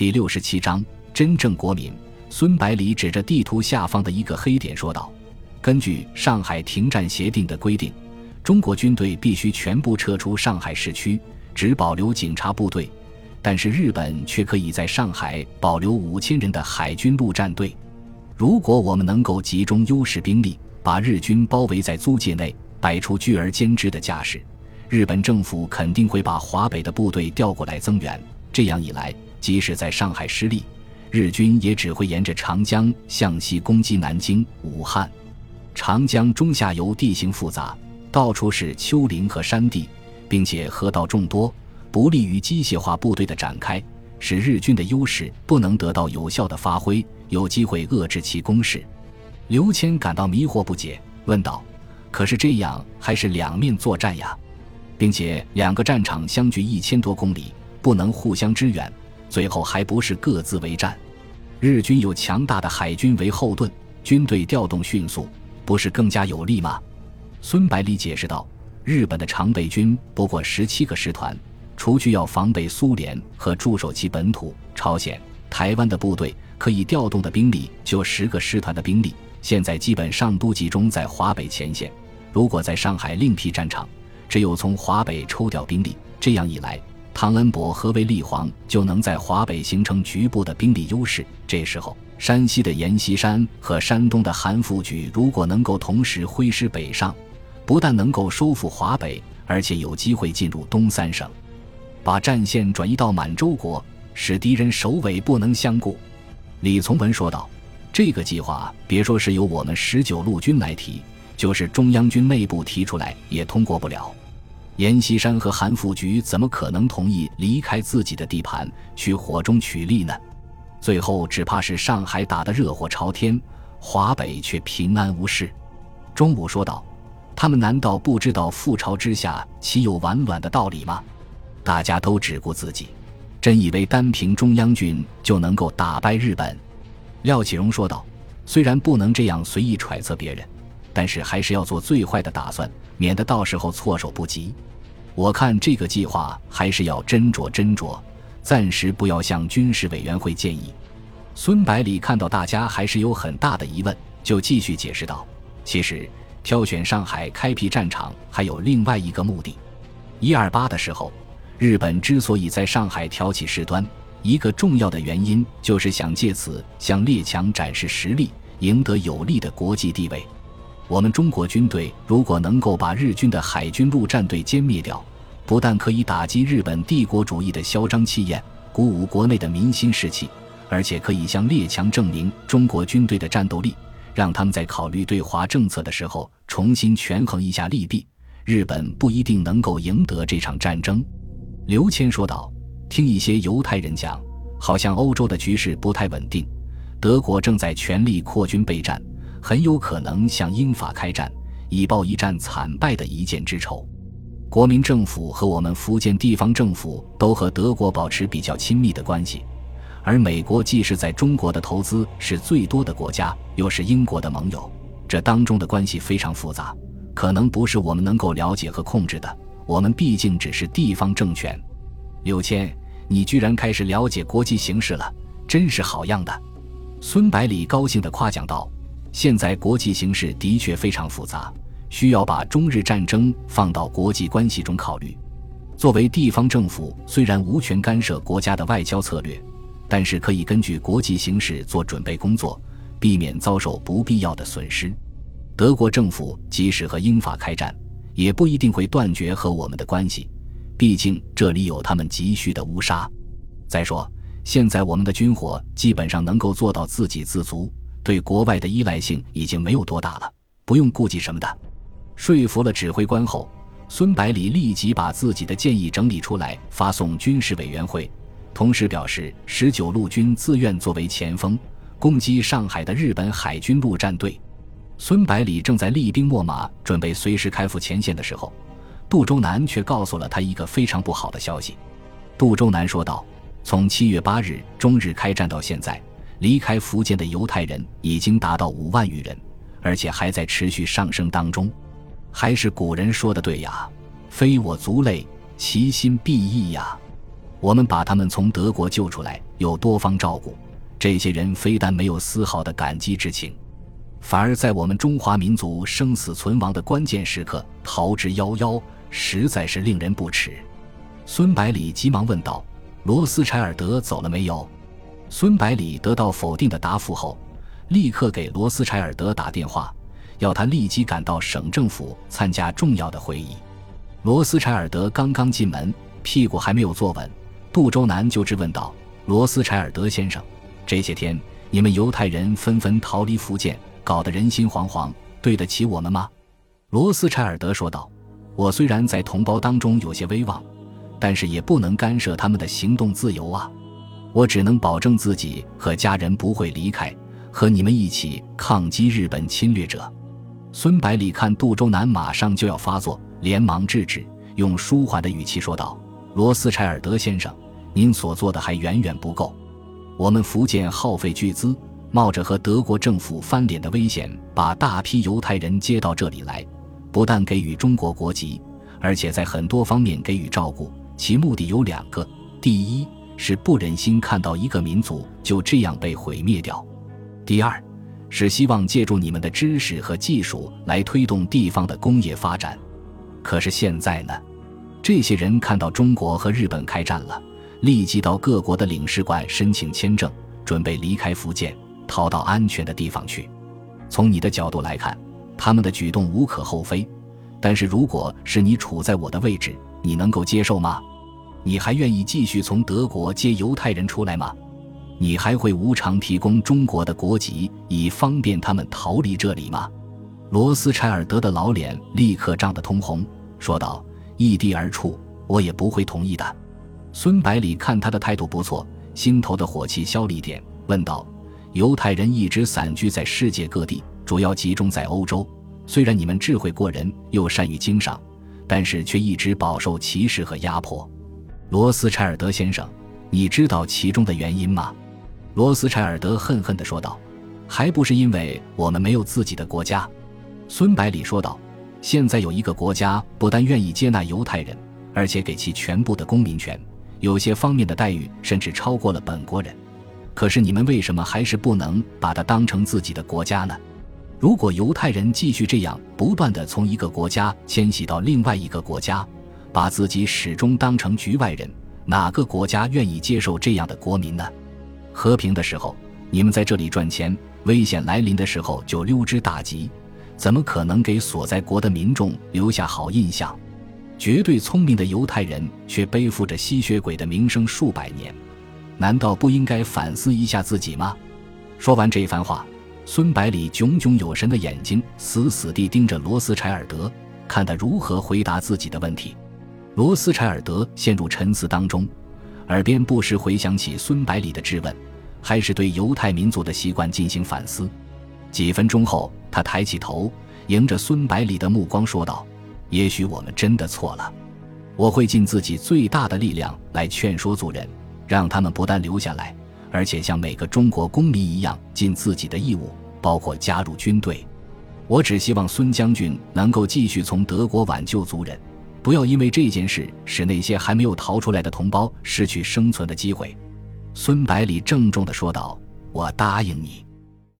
第六十七章真正国民。孙百里指着地图下方的一个黑点说道：“根据上海停战协定的规定，中国军队必须全部撤出上海市区，只保留警察部队。但是日本却可以在上海保留五千人的海军陆战队。如果我们能够集中优势兵力，把日军包围在租界内，摆出拒而歼之的架势，日本政府肯定会把华北的部队调过来增援。这样一来，即使在上海失利，日军也只会沿着长江向西攻击南京、武汉。长江中下游地形复杂，到处是丘陵和山地，并且河道众多，不利于机械化部队的展开，使日军的优势不能得到有效的发挥，有机会遏制其攻势。刘谦感到迷惑不解，问道：“可是这样还是两面作战呀？并且两个战场相距一千多公里，不能互相支援。”最后还不是各自为战，日军有强大的海军为后盾，军队调动迅速，不是更加有利吗？孙百里解释道：“日本的常备军不过十七个师团，除去要防备苏联和驻守其本土朝鲜、台湾的部队，可以调动的兵力就十个师团的兵力，现在基本上都集中在华北前线。如果在上海另辟战场，只有从华北抽调兵力，这样一来。”汤恩伯和卫立煌就能在华北形成局部的兵力优势。这时候，山西的阎锡山和山东的韩复榘如果能够同时挥师北上，不但能够收复华北，而且有机会进入东三省，把战线转移到满洲国，使敌人首尾不能相顾。李从文说道：“这个计划，别说是由我们十九路军来提，就是中央军内部提出来，也通过不了。”阎锡山和韩复榘怎么可能同意离开自己的地盘去火中取栗呢？最后只怕是上海打得热火朝天，华北却平安无事。钟武说道：“他们难道不知道覆巢之下岂有完卵的道理吗？大家都只顾自己，真以为单凭中央军就能够打败日本？”廖启荣说道：“虽然不能这样随意揣测别人，但是还是要做最坏的打算，免得到时候措手不及。”我看这个计划还是要斟酌斟酌，暂时不要向军事委员会建议。孙百里看到大家还是有很大的疑问，就继续解释道：“其实挑选上海开辟战场还有另外一个目的。一二八的时候，日本之所以在上海挑起事端，一个重要的原因就是想借此向列强展示实力，赢得有利的国际地位。”我们中国军队如果能够把日军的海军陆战队歼灭掉，不但可以打击日本帝国主义的嚣张气焰，鼓舞国内的民心士气，而且可以向列强证明中国军队的战斗力，让他们在考虑对华政策的时候重新权衡一下利弊。日本不一定能够赢得这场战争，刘谦说道。听一些犹太人讲，好像欧洲的局势不太稳定，德国正在全力扩军备战。很有可能向英法开战，以报一战惨败的一箭之仇。国民政府和我们福建地方政府都和德国保持比较亲密的关系，而美国既是在中国的投资是最多的国家，又是英国的盟友，这当中的关系非常复杂，可能不是我们能够了解和控制的。我们毕竟只是地方政权。刘谦，你居然开始了解国际形势了，真是好样的！孙百里高兴地夸奖道。现在国际形势的确非常复杂，需要把中日战争放到国际关系中考虑。作为地方政府，虽然无权干涉国家的外交策略，但是可以根据国际形势做准备工作，避免遭受不必要的损失。德国政府即使和英法开战，也不一定会断绝和我们的关系，毕竟这里有他们急需的乌纱。再说，现在我们的军火基本上能够做到自给自足。对国外的依赖性已经没有多大了，不用顾忌什么的。说服了指挥官后，孙百里立即把自己的建议整理出来，发送军事委员会，同时表示十九路军自愿作为前锋，攻击上海的日本海军陆战队。孙百里正在厉兵秣马，准备随时开赴前线的时候，杜周南却告诉了他一个非常不好的消息。杜周南说道：“从七月八日中日开战到现在。”离开福建的犹太人已经达到五万余人，而且还在持续上升当中。还是古人说的对呀，“非我族类，其心必异”呀。我们把他们从德国救出来，又多方照顾，这些人非但没有丝毫的感激之情，反而在我们中华民族生死存亡的关键时刻逃之夭夭，实在是令人不齿。孙百里急忙问道：“罗斯柴尔德走了没有？”孙百里得到否定的答复后，立刻给罗斯柴尔德打电话，要他立即赶到省政府参加重要的会议。罗斯柴尔德刚刚进门，屁股还没有坐稳，杜周南就质问道：“罗斯柴尔德先生，这些天你们犹太人纷纷逃离福建，搞得人心惶惶，对得起我们吗？”罗斯柴尔德说道：“我虽然在同胞当中有些威望。”但是也不能干涉他们的行动自由啊！我只能保证自己和家人不会离开，和你们一起抗击日本侵略者。孙百里看杜周南马上就要发作，连忙制止，用舒缓的语气说道：“罗斯柴尔德先生，您所做的还远远不够。我们福建耗费巨资，冒着和德国政府翻脸的危险，把大批犹太人接到这里来，不但给予中国国籍，而且在很多方面给予照顾。”其目的有两个：第一是不忍心看到一个民族就这样被毁灭掉；第二是希望借助你们的知识和技术来推动地方的工业发展。可是现在呢？这些人看到中国和日本开战了，立即到各国的领事馆申请签证，准备离开福建，逃到安全的地方去。从你的角度来看，他们的举动无可厚非；但是如果是你处在我的位置，你能够接受吗？你还愿意继续从德国接犹太人出来吗？你还会无偿提供中国的国籍，以方便他们逃离这里吗？罗斯柴尔德的老脸立刻涨得通红，说道：“异地而处，我也不会同意的。”孙百里看他的态度不错，心头的火气消了一点，问道：“犹太人一直散居在世界各地，主要集中在欧洲。虽然你们智慧过人，又善于经商，但是却一直饱受歧视和压迫。”罗斯柴尔德先生，你知道其中的原因吗？罗斯柴尔德恨恨地说道：“还不是因为我们没有自己的国家。”孙百里说道：“现在有一个国家不但愿意接纳犹太人，而且给其全部的公民权，有些方面的待遇甚至超过了本国人。可是你们为什么还是不能把它当成自己的国家呢？如果犹太人继续这样不断地从一个国家迁徙到另外一个国家，把自己始终当成局外人，哪个国家愿意接受这样的国民呢？和平的时候，你们在这里赚钱；危险来临的时候就溜之大吉，怎么可能给所在国的民众留下好印象？绝对聪明的犹太人却背负着吸血鬼的名声数百年，难道不应该反思一下自己吗？说完这一番话，孙百里炯炯有神的眼睛死死地盯着罗斯柴尔德，看他如何回答自己的问题。罗斯柴尔德陷入沉思当中，耳边不时回想起孙百里的质问，还是对犹太民族的习惯进行反思。几分钟后，他抬起头，迎着孙百里的目光说道：“也许我们真的错了，我会尽自己最大的力量来劝说族人，让他们不但留下来，而且像每个中国公民一样尽自己的义务，包括加入军队。我只希望孙将军能够继续从德国挽救族人。”不要因为这件事使那些还没有逃出来的同胞失去生存的机会，孙百里郑重地说道：“我答应你。”